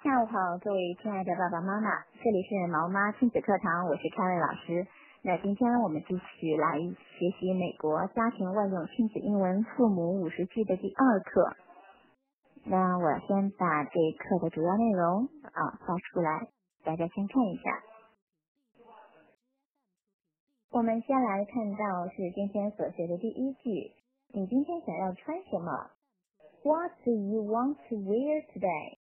下午好，各位亲爱的爸爸妈妈，这里是毛妈亲子课堂，我是凯瑞老师。那今天我们继续来学习美国家庭万用亲子英文父母五十句的第二课。那我先把这一课的主要内容啊发出来，大家先看一下。我们先来看到是今天所学的第一句，你今天想要穿什么？What do you want to wear today？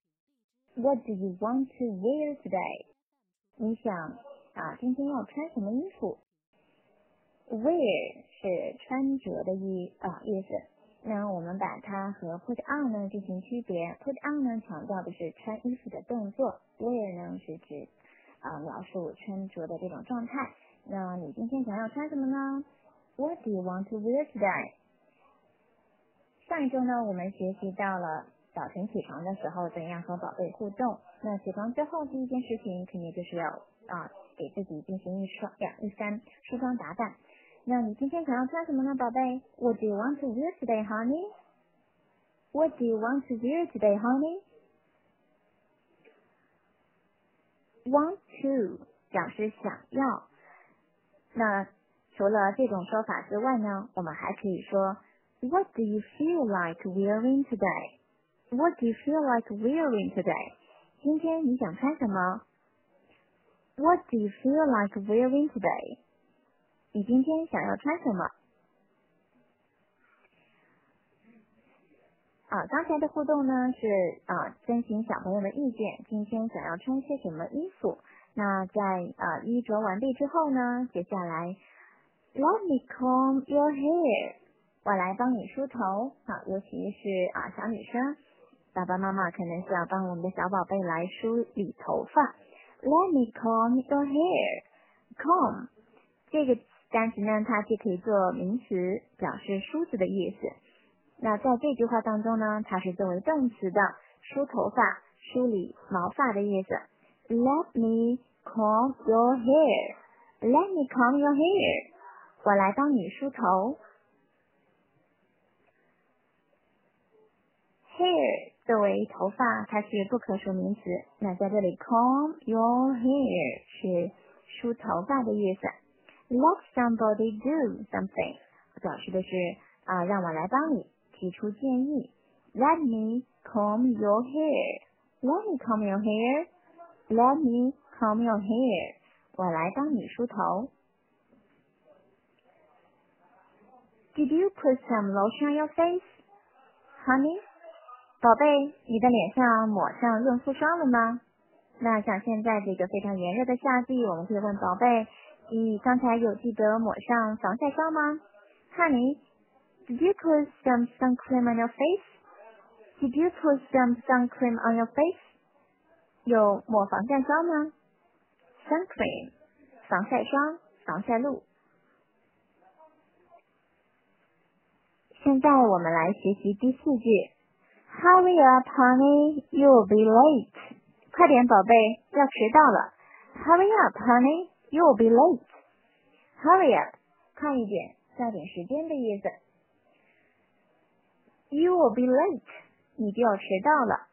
What do you want to wear today？你想啊，今天要穿什么衣服？Wear 是穿着的意啊意思。那我们把它和 put on 呢进行区别。put on 呢强调的是穿衣服的动作，wear 呢是指啊描述穿着的这种状态。那你今天想要穿什么呢？What do you want to wear today？上一周呢，我们学习到了。早晨起床的时候，怎样和宝贝互动？那起床之后第一件事情，肯定就是要啊，给自己进行一双两一番梳妆打扮。那你今天想要穿什么呢，宝贝？What do you want to wear today, honey? What do you want to wear today, honey? Want to 表示想要。那除了这种说法之外呢，我们还可以说 What do you feel like wearing today? What do you feel like wearing today? 今天你想穿什么？What do you feel like wearing today? 你今天想要穿什么？啊，刚才的互动呢是啊征询小朋友的意见，今天想要穿些什么衣服？那在啊衣着完毕之后呢，接下来 Let me comb your hair，我来帮你梳头啊，尤其是啊小女生。爸爸妈妈可能是要帮我们的小宝贝来梳理头发。Let me comb your hair. Comb 这个单词呢，它既可以做名词，表示梳子的意思。那在这句话当中呢，它是作为动词的，梳头发、梳理毛发的意思。Let me comb your hair. Let me comb your hair. 我来帮你梳头。Hair 作为头发，它是不可数名词。那在这里，comb your hair 是梳头发的意思。Let somebody do something 表示的是啊，让我来帮你提出建议。Let me comb your hair. Let me comb your hair. Let me comb your hair. 我来帮你梳头。Did you put some lotion on your face, honey? 宝贝，你的脸上抹上润肤霜了吗？那像现在这个非常炎热的夏季，我们可以问宝贝，你刚才有记得抹上防晒霜吗？Honey，did you put some sun cream on your face？Did you put some sun cream on your face？有抹防晒霜吗？Sun cream，防晒霜、防晒露。现在我们来学习第四句。Hurry up, honey, you'll be late. 快点，宝贝，要迟到了。Hurry up, honey, you'll be late. Hurry up，快一点，抓紧时间的意思。You'll be late，你就要迟到了。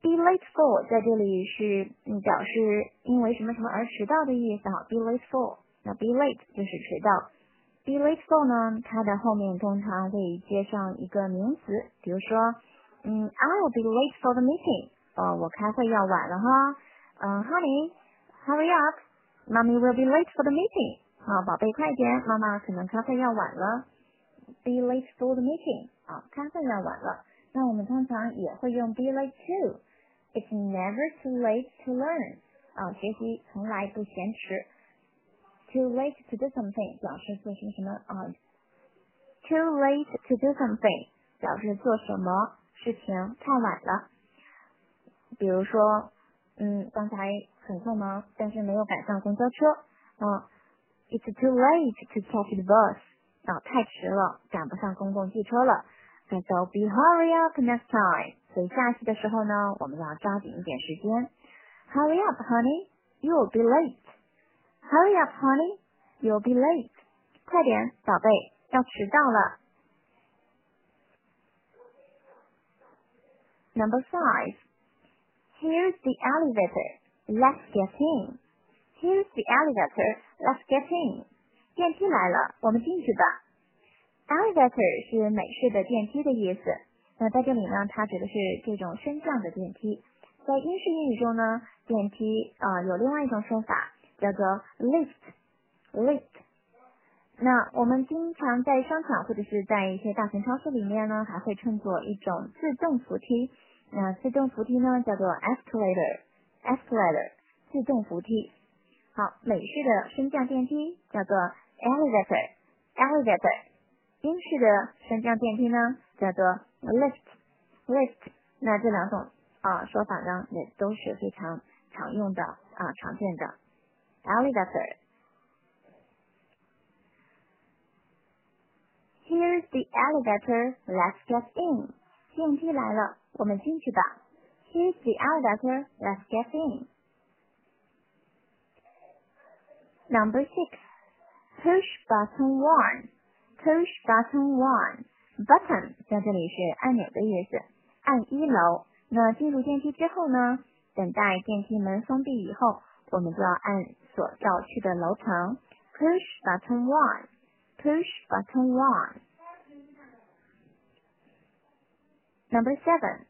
Be late for 在这里是表示因为什么什么而迟到的意思哈。Be late for，那 be late 就是迟到。Be late for 呢，它的后面通常可以接上一个名词，比如说。嗯，I'll be late for the meeting。哦，我开会要晚了哈。嗯，Honey，hurry up，Mommy will be late for the meeting。啊，宝贝，快点，妈妈可能开会要晚了。Be late for the meeting。啊，开会要晚了。那我们通常也会用 be late too。It's never too late to learn。啊，学习从来不嫌迟。Too late to do something 表示做什么什么啊。Too late to do something 表示做什么。 事情太晚了，比如说，嗯，刚才很匆忙，但是没有赶上公交车，嗯，It's too late to catch the bus，啊，太迟了，赶不上公共汽车了。So be hurry up next time。所以下次的时候呢，我们要抓紧一点时间。Hurry up, honey, you'll be late. Hurry up, honey, you'll be late. 快点，宝贝，要迟到了。Number five. Here's the elevator. Let's get in. Here's the elevator. Let's get in. 电梯来了，我们进去吧。Elevator 是美式的电梯的意思。那在这里呢，它指的是这种升降的电梯。在英式英语中呢，电梯啊有另外一种说法，叫做 lift，lift。那我们经常在商场或者是在一些大型超市里面呢，还会称作一种自动扶梯。那自动扶梯呢，叫做 escalator，escalator，自动扶梯。好，美式的升降电梯叫做 elevator，elevator。英式的升降电梯呢，叫做 lift，lift。那这两种啊说法呢，也都是非常常用的啊常见的 elevator。Here's the elevator. Let's get in. 电梯来了，我们进去吧。Here's the elevator. Let's get in. Number six. Push button one. Push button one. Button 在这里是按钮的意思。按一楼。那进入电梯之后呢？等待电梯门封闭以后，我们就要按所要去的楼层。Push button one. Push button one. Number seven.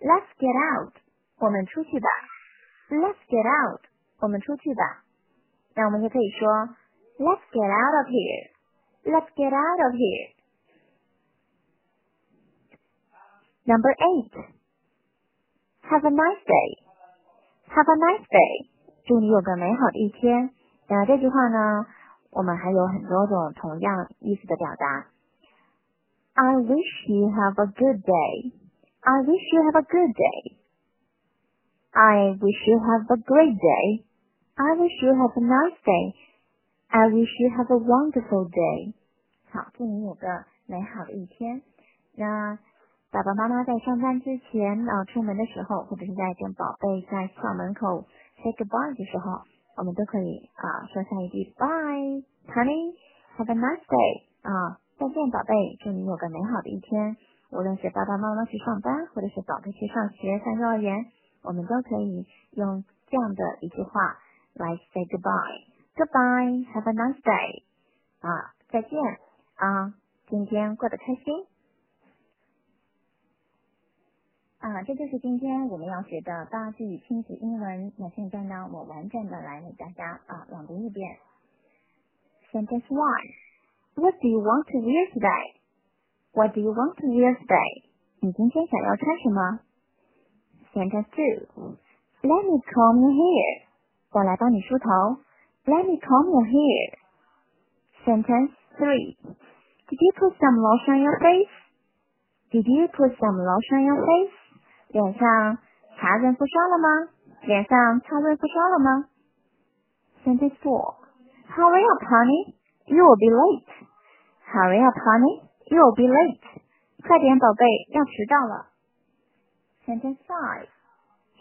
Let's get out. 我们出去吧。Let's get out. 我们出去吧。那我们也可以说 Let's get out of here. Let's get out of here. Number eight. Have a nice day. Have a nice day. 祝你有个美好的一天。那这句话呢？我们还有很多种同样意思的表达。 I wish you have a good day. I wish you have a good day. I wish you have a great day. I wish you have a nice day. I wish you have a wonderful day. 好，祝你有个美好的一天。那爸爸妈妈在上班之前啊，出门的时候，或者是在跟宝贝在校门口 say goodbye 的时候。我们都可以啊说下一句 Bye，Honey，Have a nice day 啊， 再见宝贝，祝你有个美好的一天。无论是爸爸妈妈去上班，或者是宝贝去上学上幼儿园，我们都可以用这样的一句话来 say goodbye，Goodbye，Have a nice day 啊，再见啊，今天过得开心。啊，这就是今天我们要学的八句亲子英文。那现在呢，我完整的来给大家啊朗读一遍。Sentence one: What do you want to wear today? What do you want to wear today? 你今天想要穿什么？Sentence two: Let me comb your hair. 我来帮你梳头。Let me comb your hair. Sentence three: Did you put some lotion on your face? Did you put some lotion on your face? 脸上擦润肤霜了吗？脸上擦润肤霜了吗？Sentence four. Hurry up, honey. You will be late. Hurry up, honey. You will be late. 快点，宝贝，要迟到了。Sentence five.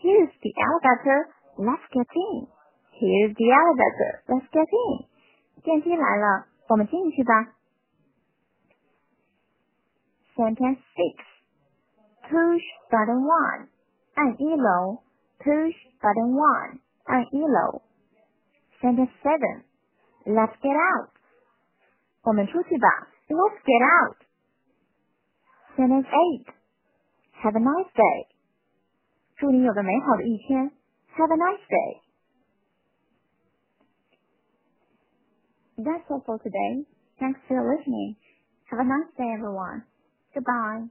Here's the elevator. Let's get in. Here's the elevator. Let's get in. 电梯来了，我们进去吧。Sentence six. Push button one，按一楼。Push button one，按一楼。Sentence seven. Let's get out， 我们出去吧。Let's get out。Sentence eight. Have a nice day，祝你有个美好的一天。Have a nice day。That's all for today. Thanks for listening. Have a nice day, everyone. Goodbye.